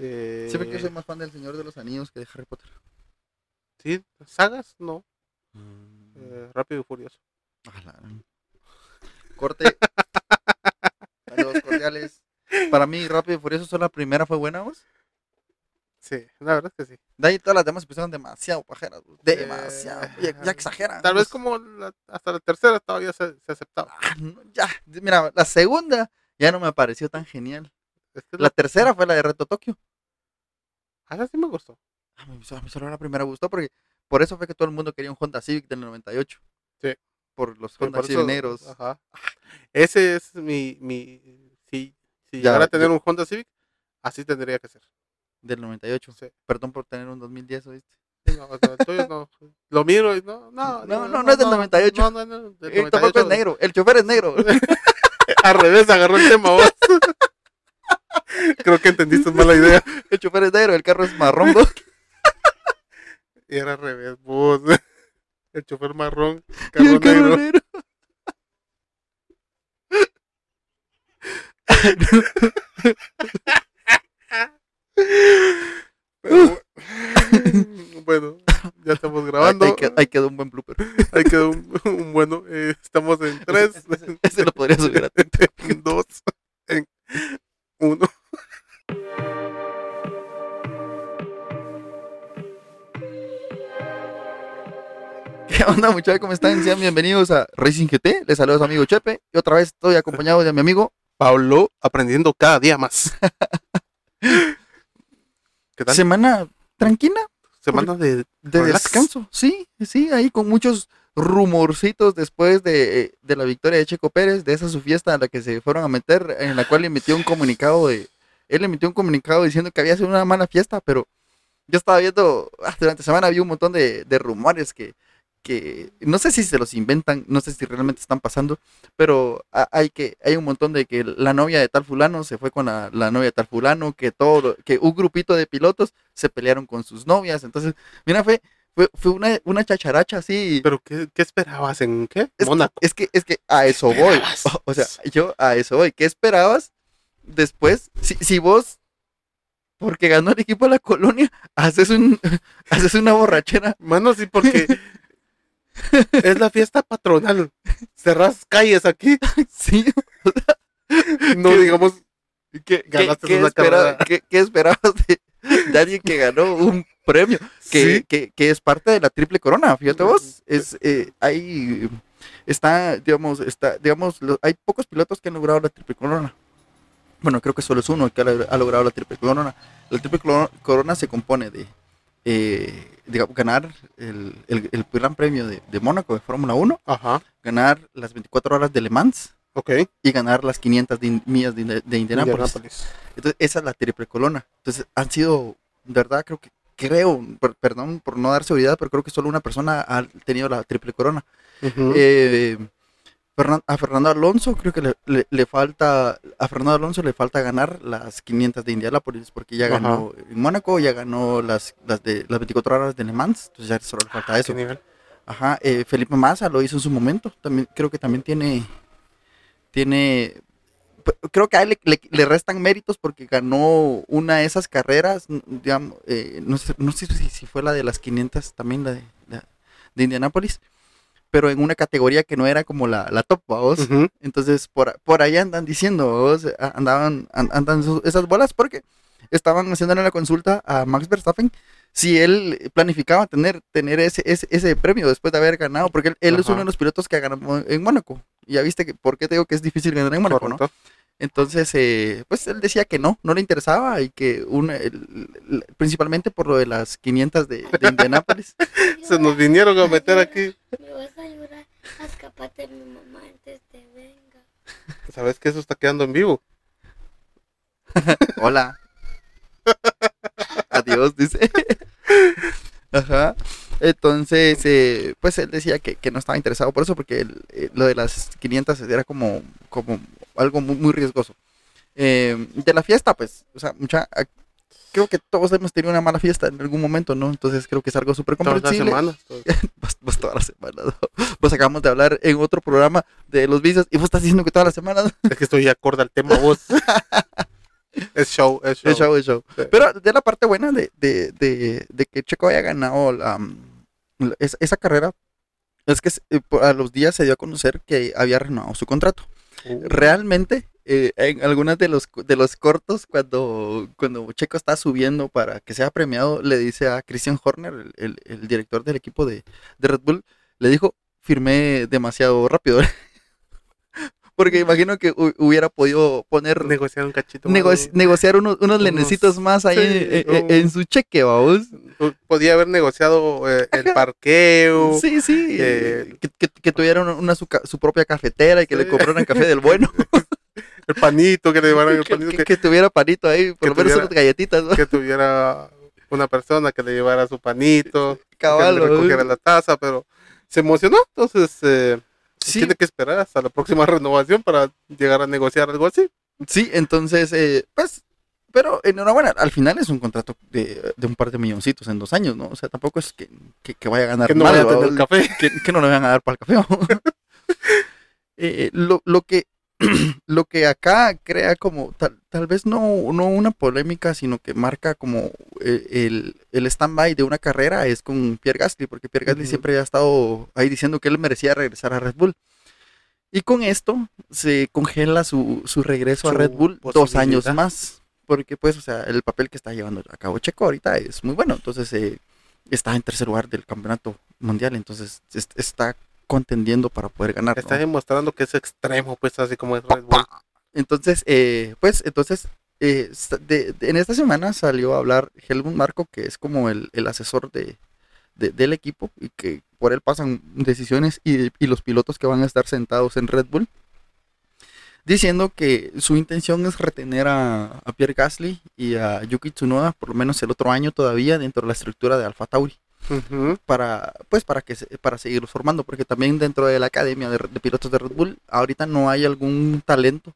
Eh, Siempre que yo soy más fan del Señor de los Anillos que de Harry Potter. Sí, sagas, no. Mm. Eh, Rápido y Furioso. La. Corte. Saludos cordiales. Para mí, Rápido y Furioso, solo la primera fue buena, vos. Sí, la verdad es que sí. De ahí todas las demás empezaron demasiado pajeras, vos. Demasiado. Eh, ya, ya exageran. Tal vez como la- hasta la tercera todavía se, se aceptaba. Ah, no, ya. Mira, la segunda ya no me pareció tan genial. Es que La la tercera fue la de Reto Tokio. Ah, esa sí me gustó. A mí, a mí solo la primera me gustó porque por eso fue que todo el mundo quería un Honda Civic del 98. Sí. Por los Honda Civic negros. Ajá. Ese es mi. mi si si Ya, llegara a tener yo- un Honda Civic, así tendría que ser. Del 98. Sí. Perdón por tener un 2010, ¿oíste? No, o sea, el tuyo no. Lo miro y no. No, No, no, no es del 98. No, no, no, del El tampoco es 98. negro. El chofer es negro. Al revés, agarró el tema vos. Creo que entendiste mala idea. El chofer es negro. El carro es marrón. ¿no? Y era al revés, vos. El chofer marrón, Y carro el carro negro. negro. Pero, bueno, ya estamos grabando. Ahí, quedó, ahí quedó un buen blooper. Ahí quedó un, un bueno. eh, estamos en 3, Ese, ese- ese lo podría subir onda, muchachos? ¿Cómo están? Sean bienvenidos a Racing GT. Les saluda su amigo Chepe. Y otra vez estoy acompañado de mi amigo. Pablo aprendiendo cada día más. ¿Qué tal? Semana tranquila, Semana de, descanso. Sí, sí, ahí con muchos rumorcitos después de, de la victoria de Checo Pérez, de esa su fiesta a la que se fueron a meter, en la cual emitió un comunicado de. Él emitió un comunicado diciendo que había sido una mala fiesta, pero yo estaba viendo, ah, durante la semana había un montón de, de rumores que, que no sé si se los inventan, no sé si realmente están pasando, pero ha- hay que hay un montón de que la novia de tal fulano se fue con la, la novia de tal fulano, que todo, que un grupito de pilotos se pelearon con sus novias, entonces, mira, fue, fue, fue una, una chacharacha así. ¿Pero qué, qué esperabas? ¿En qué? Es, Mónaco. es que, es que a eso voy. o sea, yo a eso voy. ¿Qué esperabas después? Si, si vos, porque ganó el equipo de la colonia, haces un haces una borrachera. Mano, sí, porque es la fiesta patronal. Cerrás calles aquí. Sí. No ¿Qué? digamos ¿Qué, Ganaste qué- qué una espera- carrera. qué- qué esperabas de, de alguien que ganó un premio? Que, sí. que, que es parte de la triple corona, fíjate vos. Es, eh, hay, está, digamos, está, digamos, lo- hay pocos pilotos que han logrado la triple corona. Bueno, creo que solo es uno que ha, ha logrado la triple corona. La triple coro- corona se compone de, eh, digamos, ganar el, el, el Gran Premio de, de Mónaco de Fórmula 1, Ajá. ganar las 24 horas de Le Mans Ok. y ganar las 500 de millas de, de Indianápolis. Indianápolis. Entonces, esa es la triple corona. Entonces, han sido, de verdad, creo que, creo, per- perdón por no dar seguridad, pero creo que solo una persona ha tenido la triple corona. Eh, Fernan- a Fernando Alonso, creo que le, le- le falta, a Fernando Alonso le falta ganar las 500 de Indianápolis, porque ya Ajá. ganó en Mónaco, ya ganó las, las de las 24 horas de Le Mans, entonces ya solo le falta ¿Qué eso. nivel? Ajá, eh, Felipe Massa lo hizo en su momento. También creo que también tiene. Tiene. Creo que a él le, le- le restan méritos porque ganó una de esas carreras. digamos, eh, no, sé, no sé si, si fue la de las 500 también, la de, la de Indianápolis. Pero en una categoría que no era como la, la top. Ujú. Entonces, por, por ahí andan diciendo, vos, andaban, an- andan esas bolas porque estaban haciéndole la consulta a Max Verstappen si él planificaba tener, tener ese, ese, ese premio después de haber ganado, porque él, él es uno de los pilotos que ha ganado en Mónaco. Y ya viste que, por qué te digo que es difícil ganar en Mónaco, ¿no? Entonces, eh, pues él decía que no, no le interesaba y que el- el- principalmente por lo de las 500 de, de Indianápolis. Se nos vinieron a meter aquí. Me vas a ayudar a de mi mamá antes de venga. ¿Sabes que eso está quedando en vivo? Hola. Adiós, dice. Ajá. Entonces, eh, pues él decía que, que no estaba interesado por eso, porque el- eh, lo de las 500 era como, como algo muy, muy riesgoso. Eh, de la fiesta, pues, o sea, mucha, ah, creo que todos hemos tenido una mala fiesta en algún momento, ¿no? Entonces creo que es algo súper Todas las comprensible. semanas. Pues, pues todas las semanas, ¿no? Pues acabamos de hablar en otro programa de los vicios y vos estás diciendo que todas las semanas. Es que estoy acorde al tema vos. Es show, es show. Es show, es show. Sí. Pero de la parte buena de, de, de, de que Checo haya ganado la, la- es- esa carrera es que eh, a los días se dio a conocer que había renovado su contrato. Realmente, eh, en algunos de los, de los cortos, cuando, cuando Checo está subiendo para que sea premiado, le dice a Christian Horner, el, el- el director del equipo de, de Red Bull, le dijo, firmé demasiado rápido. Porque imagino que hu- hubiera podido poner negociar un cachito. nego- más, negociar unos, unos unos- lenecitos más ahí sí, en, en- un- en su cheque, vamos. Podía haber negociado eh, el parqueo. Sí, sí. eh, que, que, que tuviera una, su, propia cafetera y que le compraran café del bueno. El panito, que le llevaran el que, panito. que- Que, que tuviera panito ahí, por que lo menos unas galletitas, ¿no? que tuviera una persona que le llevara su panito. que Cabal, le recogiera la taza, pero se emocionó. Entonces, eh, Sí, tiene que esperar hasta la próxima renovación para llegar a negociar algo así. sí, entonces, eh, pues, pero enhorabuena, al final es un contrato de, de un par de milloncitos en dos años, ¿no? O sea, tampoco es que, que- que vaya a ganar Que no mal, vaya a tener café. que, que no le van a dar para el café. ¿va? Eh, lo, lo que lo que acá crea como tal, tal vez no, no una polémica, sino que marca como eh, el, el stand-by de una carrera es con Pierre Gasly, porque Pierre Gasly siempre ha estado ahí diciendo que él merecía regresar a Red Bull. Y con esto se congela su, su regreso a Red Bull dos años más. Porque pues, o sea, el papel que está llevando a cabo Checo ahorita es muy bueno. Entonces eh, está en tercer lugar del campeonato mundial. Entonces es- está contendiendo para poder ganar. ¿no? Está demostrando que es extremo, pues así como es Red Bull. Entonces, eh, pues, entonces, eh, sa- de- de- en esta semana salió a hablar Helmut Marco, que es como el, el asesor de, de- del equipo y que por él pasan decisiones y, y los pilotos que van a estar sentados en Red Bull, diciendo que su intención es retener a, a Pierre Gasly y a Yuki Tsunoda por lo menos el otro año todavía dentro de la estructura de Alfa Tauri Para pues para que para seguirlos formando porque también dentro de la academia de, de pilotos de Red Bull ahorita no hay algún talento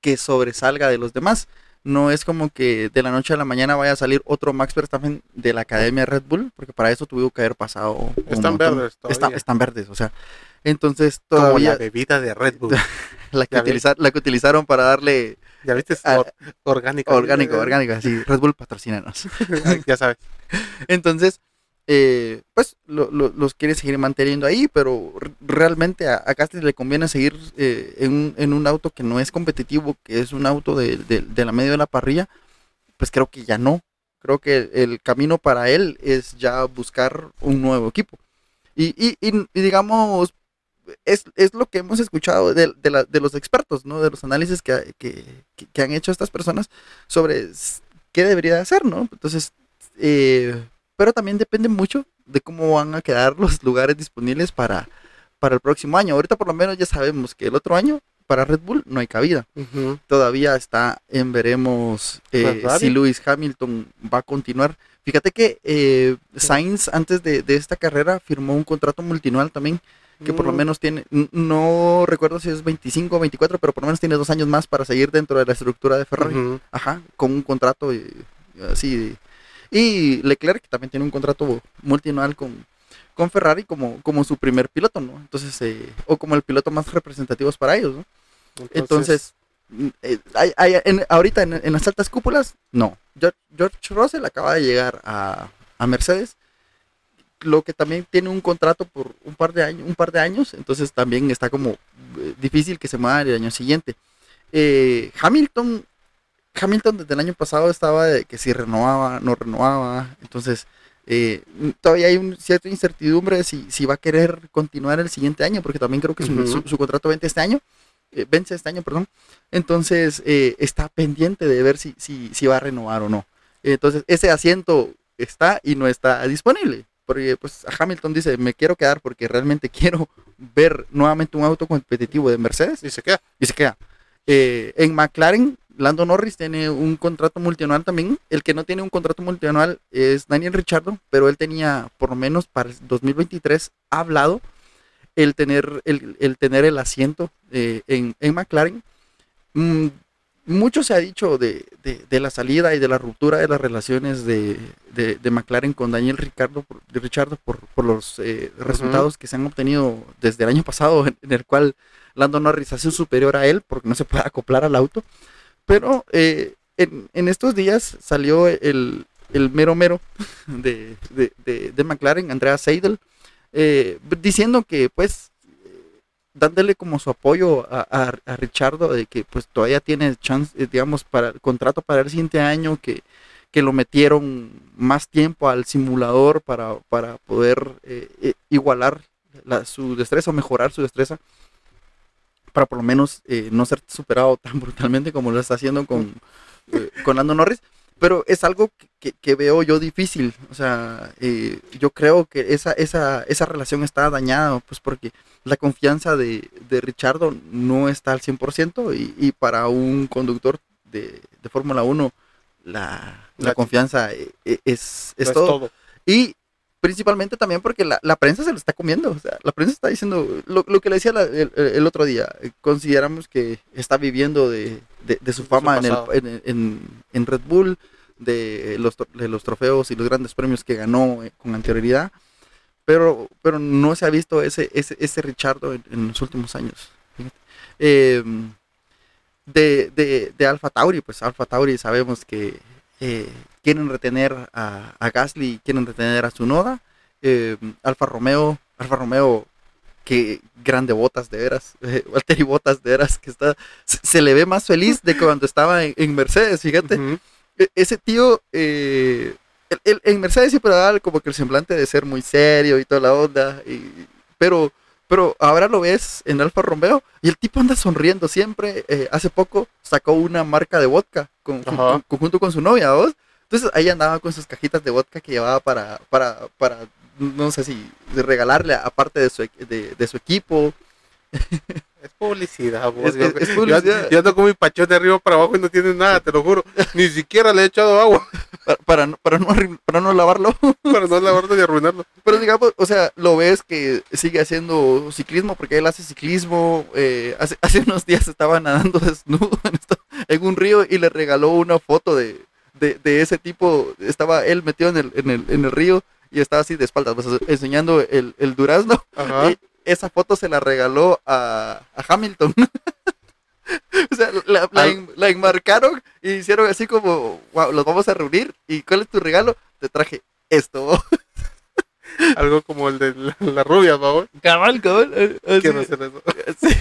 que- sobresalga de los demás no es como que de la noche a la mañana vaya a salir otro Max Verstappen de la academia de Red Bull porque para eso tuvo que haber pasado Están verdes Está- todavía. están verdes o sea entonces Como la todavía bebida de Red Bull. la, que la que utilizaron para darle Ya viste, es or- orgánica. orgánico orgánico así Red Bull patrocínanos ya sabes. Entonces, eh, pues lo- lo- los quiere seguir manteniendo ahí, pero realmente a, a le conviene seguir eh, en, un, en un auto que no es competitivo, que es un auto de, de- de la medio de la parrilla, pues creo que ya no. Creo que el, el camino para él es ya buscar un nuevo equipo. Y, y- y- y digamos, es, es lo que hemos escuchado de, de la- de los expertos, ¿no? De los análisis que, que- que- han hecho estas personas sobre qué debería de hacer, ¿no? Entonces, eh, pero también depende mucho de cómo van a quedar los lugares disponibles para, para el próximo año. Ahorita por lo menos ya sabemos que el otro año para Red Bull no hay cabida. Todavía está en veremos eh, si Lewis Hamilton va a continuar. Fíjate que eh, Sainz antes de, de esta carrera firmó un contrato multinual también, que por lo Mm. menos tiene, no recuerdo si es 25 o 24, pero por lo menos tiene dos años más para seguir dentro de la estructura de Ferrari. Ajá, con un contrato eh, así. Y Leclerc también tiene un contrato multianual con, con Ferrari como, como su primer piloto, ¿no? Entonces, eh, o como el piloto más representativo para ellos, ¿no? Entonces, mm, eh, hay- hay- en- ahorita en, en las altas cúpulas, no. George, George Russell acaba de llegar a, a Mercedes, lo que también tiene un contrato por un par de años, un par de años, entonces también está como eh, difícil que se mueva el año siguiente. Eh, Hamilton, Hamilton desde el año pasado estaba de que si renovaba, no renovaba, entonces eh, todavía hay un cierta incertidumbre si, si va a querer continuar el siguiente año, porque también creo que su, Ujú. su- su contrato vence este año, eh, vence este año, perdón, entonces eh, está pendiente de ver si, si, si va a renovar o no. Entonces ese asiento está y no está disponible. Porque pues Hamilton dice, me quiero quedar porque realmente quiero ver nuevamente un auto competitivo de Mercedes Y se queda. y se queda. En McLaren, Lando Norris tiene un contrato multianual también. El que no tiene un contrato multianual es Daniel Richardo, pero él tenía por lo menos para el 2023 hablado el tener el, el tener el asiento eh, en, en McLaren. Mm, mucho se ha dicho de, de- de la salida y de la ruptura de las relaciones de, de- McLaren con Daniel Ricardo, de Richardo por, por los eh, resultados que se han obtenido desde el año pasado, en, en el cual Lando Norris ha sido superior a él porque no se puede acoplar al auto. Pero eh, en, estos días salió el, mero mero de, McLaren, Andrea Seidel, eh, diciendo que pues dándole como su apoyo a, a, Richardo de que pues todavía tiene chance, eh, digamos, para el contrato para el siguiente año, que, que lo metieron más tiempo al simulador para, para poder eh, eh, igualar la- su destreza o mejorar su destreza para por lo menos eh, no ser superado tan brutalmente como lo está haciendo con, eh, con Lando Norris. Pero es algo que, que- veo yo difícil. O sea, eh, yo creo que esa, esa, esa relación está dañada, pues porque la confianza de, de Richardo no está al 100% y, y para un conductor de, de Fórmula 1 la, la La- confianza eh, es, es No todo. Y principalmente también porque la, la prensa se lo está comiendo. O sea, la prensa está diciendo lo, lo que le decía la- el, el otro día. eh, Consideramos que está viviendo de, de- de su Su fama en, el, en, en- en Red Bull, de los, tro- de los trofeos y los grandes premios que ganó eh, con anterioridad. Pero, pero no se ha visto ese, ese, ese Richardo en, los últimos años. Eh, de, de, de Alfa Tauri, pues Alfa Tauri sabemos que eh, quieren retener a, a Gasly, quieren retener a Tsunoda. Eh, Alfa Romeo, Alfa Romeo, que grande botas de veras, eh, Valtteri Botas de veras, que está, se, se le ve más feliz de cuando estaba en, en Mercedes, fíjate. E- ese tío, eh, el- el- en Mercedes siempre daba como que el semblante de ser muy serio y toda la onda, y- pero, pero ahora lo ves en Alfa Romeo y el tipo anda sonriendo siempre. eh, hace poco sacó una marca de vodka con, con- junto con su novia, ¿vos? Entonces ahí andaba con sus cajitas de vodka que llevaba para, para, para no sé si de regalarle aparte de su, de, de su equipo. Es publicidad, vos. Es- Yo- es- es yo- publicidad. Yo, ando con mi pachón de arriba para abajo y no tiene nada, te lo juro. Ni siquiera le he echado agua Para, para, no- para, no, arruin- para no lavarlo. para no lavarlo ni arruinarlo. Pero digamos, o sea, lo ves que sigue haciendo ciclismo porque él hace ciclismo. eh, hace, hace unos días estaba nadando desnudo en, esto- en un río y le regaló una foto de, de, de ese tipo. Estaba él metido en el, en el, en el río y estaba así de espaldas, pues, enseñando el, el durazno. Ajá. Y esa foto se la regaló a, a Hamilton. o sea, la, la en- la enmarcaron y hicieron así como, wow, los vamos a reunir. ¿Y cuál es tu regalo? Te traje esto. Algo como el de la, la rubia, ¿no? Cabal, cabal. Quiero hacer eso. Sí,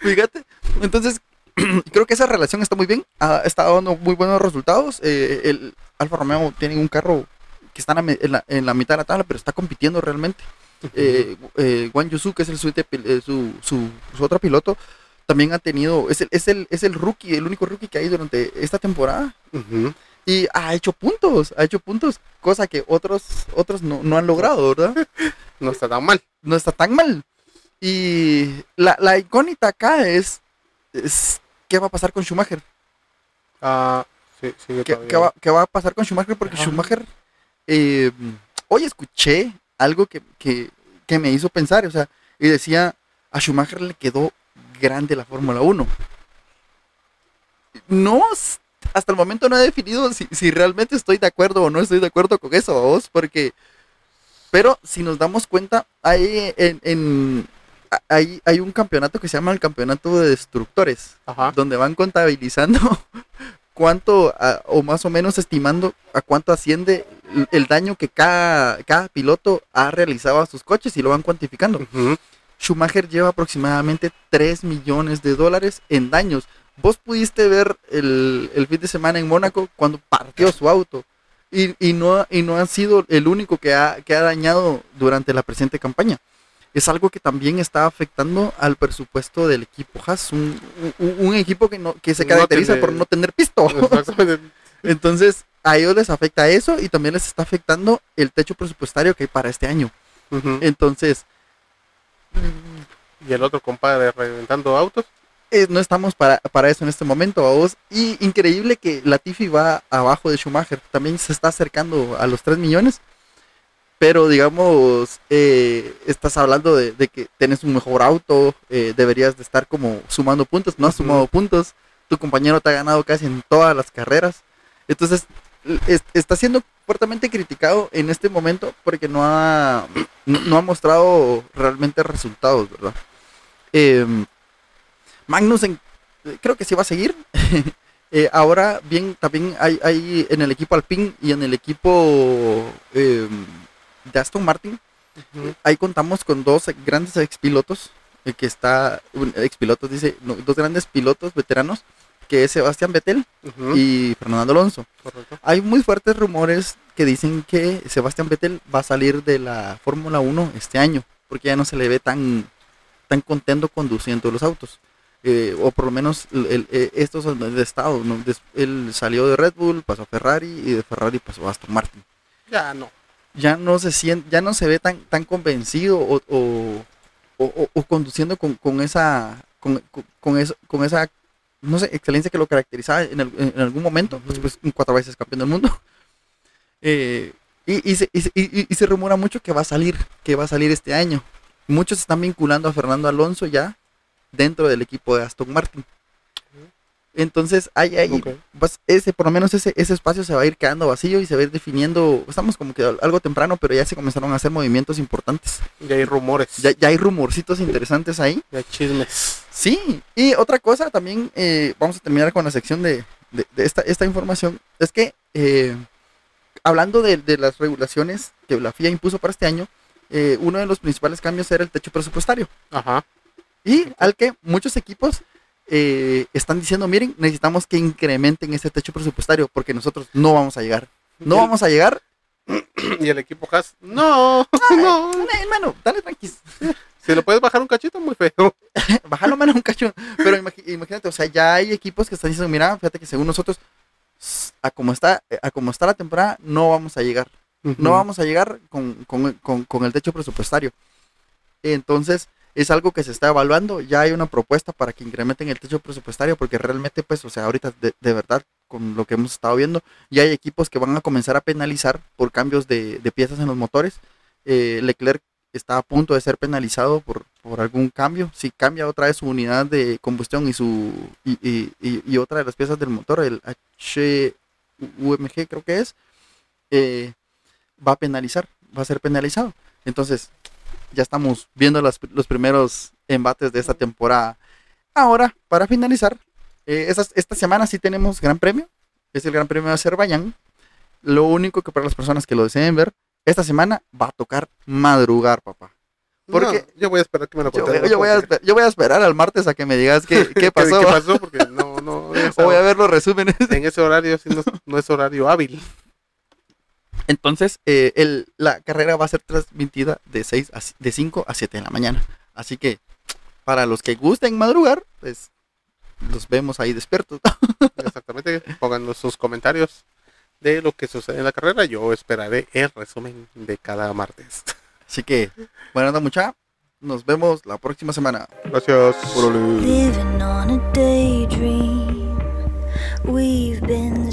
fíjate. Entonces, creo que esa relación está muy bien. Ha estado dando muy buenos resultados. Eh, el Alfa Romeo tiene un carro que está en la, en la- mitad de la tabla, pero está compitiendo realmente. Eh, eh, Yusu, que es el suite eh, su, su, su otro piloto, también ha tenido, es el, es, el, es el rookie, el único rookie que hay durante esta temporada. Y ha hecho puntos, ha hecho puntos, cosa que otros, otros no, no han logrado, ¿verdad? No está tan mal. no está tan mal. Y la, la incógnita acá es, es qué va a pasar con Schumacher. Ah, sí, sigue ¿Qué, va, qué va a pasar con Schumacher? Porque Ajá. Schumacher, eh, hoy escuché algo que, que- que me hizo pensar, o sea, y decía, a Schumacher le quedó grande la Fórmula 1. No, hasta el momento no he definido si, si realmente estoy de acuerdo o no estoy de acuerdo con eso, vos, porque, pero si nos damos cuenta, hay, en, en- hay, hay un campeonato que se llama el Campeonato de Destructores Ajá. donde van contabilizando cuánto a- o más o menos estimando a cuánto asciende el, el daño que cada, cada piloto ha realizado a sus coches y lo van cuantificando. Schumacher lleva aproximadamente 3 millones de dólares en daños. Vos pudiste ver el, el fin de semana en Mónaco cuando partió su auto y, y no, y no ha sido el único que ha, que ha dañado durante la presente campaña. Es algo que también está afectando al presupuesto del equipo Haas, un, un- un equipo que, no, que se No caracteriza por no tener pisto. Entonces, a ellos les afecta eso y también les está afectando el techo presupuestario que hay para este año. Entonces, Y el otro compadre reventando autos. eh, no estamos para, para eso en este momento, a vos. Y increíble que Latifi va abajo de Schumacher. También se está acercando a los 3 millones. Pero digamos, eh, estás hablando de, de que tienes un mejor auto, eh, deberías de estar como sumando puntos, no has sumado puntos, tu compañero te ha ganado casi en todas las carreras. Entonces, es- está siendo fuertemente criticado en este momento porque no ha, no, ha mostrado realmente resultados, ¿verdad? Em, Magnussen, eh, creo que sí va a seguir. Eh, ahora bien, también hay, hay en el equipo Alpine y en el equipo eh, de Aston Martin, ahí contamos con dos grandes expilotos, eh, que está, expilotos dice, no, dos grandes pilotos veteranos, que es Sebastián Vettel y Fernando Alonso. Correcto. Hay muy fuertes rumores que dicen que Sebastián Vettel va a salir de la Fórmula 1 este año, porque ya no se le ve tan, tan contento conduciendo los autos. Eh, o por lo menos el- el- eh, estos son de estado. ¿no? Él salió de Red Bull, pasó a Ferrari y de Ferrari pasó a Aston Martin. Ya no. Ya no se siente, ya no se ve tan, tan convencido o, o, o- conduciendo con, con esa con, con- con eso, con esa no sé, excelencia que lo caracterizaba en, en algún momento, pues, pues, cuatro veces campeón del mundo. Eh, y, y se, y y- se rumora mucho que va a salir, que va a salir este año. Muchos están vinculando a Fernando Alonso ya dentro del equipo de Aston Martin. Entonces, hay ahí, pues, ese, por lo menos ese, ese espacio se va a ir quedando vacío y se va a ir definiendo. Estamos como que al- algo temprano, pero ya se comenzaron a hacer movimientos importantes. Ya hay rumores. Ya, ya hay rumorcitos interesantes ahí. Ya hay chismes. Sí, y otra cosa también, eh, vamos a terminar con la sección de, de- de esta, esta información, es que eh, hablando de, de las regulaciones que la FIA impuso para este año, eh, uno de los principales cambios era el techo presupuestario, Ajá. y al que muchos equipos eh, están diciendo, miren, necesitamos que incrementen ese techo presupuestario, porque nosotros no vamos a llegar. No vamos a llegar. Y el equipo Haas. No, no. Hermano, dale tranquis. Si lo puedes bajar un cachito, muy feo. Bájalo menos un cacho. Pero imagínate, o sea, ya hay equipos que están diciendo, mira, fíjate que según nosotros, a como está, eh, a como está la temporada, no vamos a llegar. No vamos a llegar con, con- con- con el techo presupuestario. Entonces, es algo que se está evaluando. Ya hay una propuesta para que incrementen el techo presupuestario, porque realmente, pues, o sea, ahorita de, de verdad, con lo que hemos estado viendo, ya hay equipos que van a comenzar a penalizar por cambios de, de piezas en los motores. Eh, Leclerc está a punto de ser penalizado por, por algún cambio. Si cambia otra vez su unidad de combustión y su y, y- y- otra de las piezas del motor, el HUMG creo que es, eh, va a penalizar, va a ser penalizado. Entonces, ya estamos viendo las- los primeros embates de esta temporada. Ahora, para finalizar, eh, esta semana sí tenemos Gran Premio, es el Gran Premio de Azerbaiyán. Lo único que para las personas que lo deseen ver, esta semana va a tocar madrugar, papá. Porque- No, yo voy a esperar que me lo Yo, contes. yo voy a, esper- yo voy a esperar al martes a que me digas qué, qué pasó. ¿Qué pasó? Porque no, no. esa- O voy a ver los resúmenes. En ese horario sí no, no es horario hábil. Entonces, eh, el- la carrera va a ser transmitida de, 6 a, de 5 a 7 de la mañana. Así que, para los que gusten madrugar, pues los vemos ahí despiertos. Exactamente. Pónganos sus comentarios de lo que sucede en la carrera. Yo esperaré el resumen de cada martes. Así que, bueno, anda mucha. Nos vemos la próxima semana. Gracias. Living on a daydream. We've been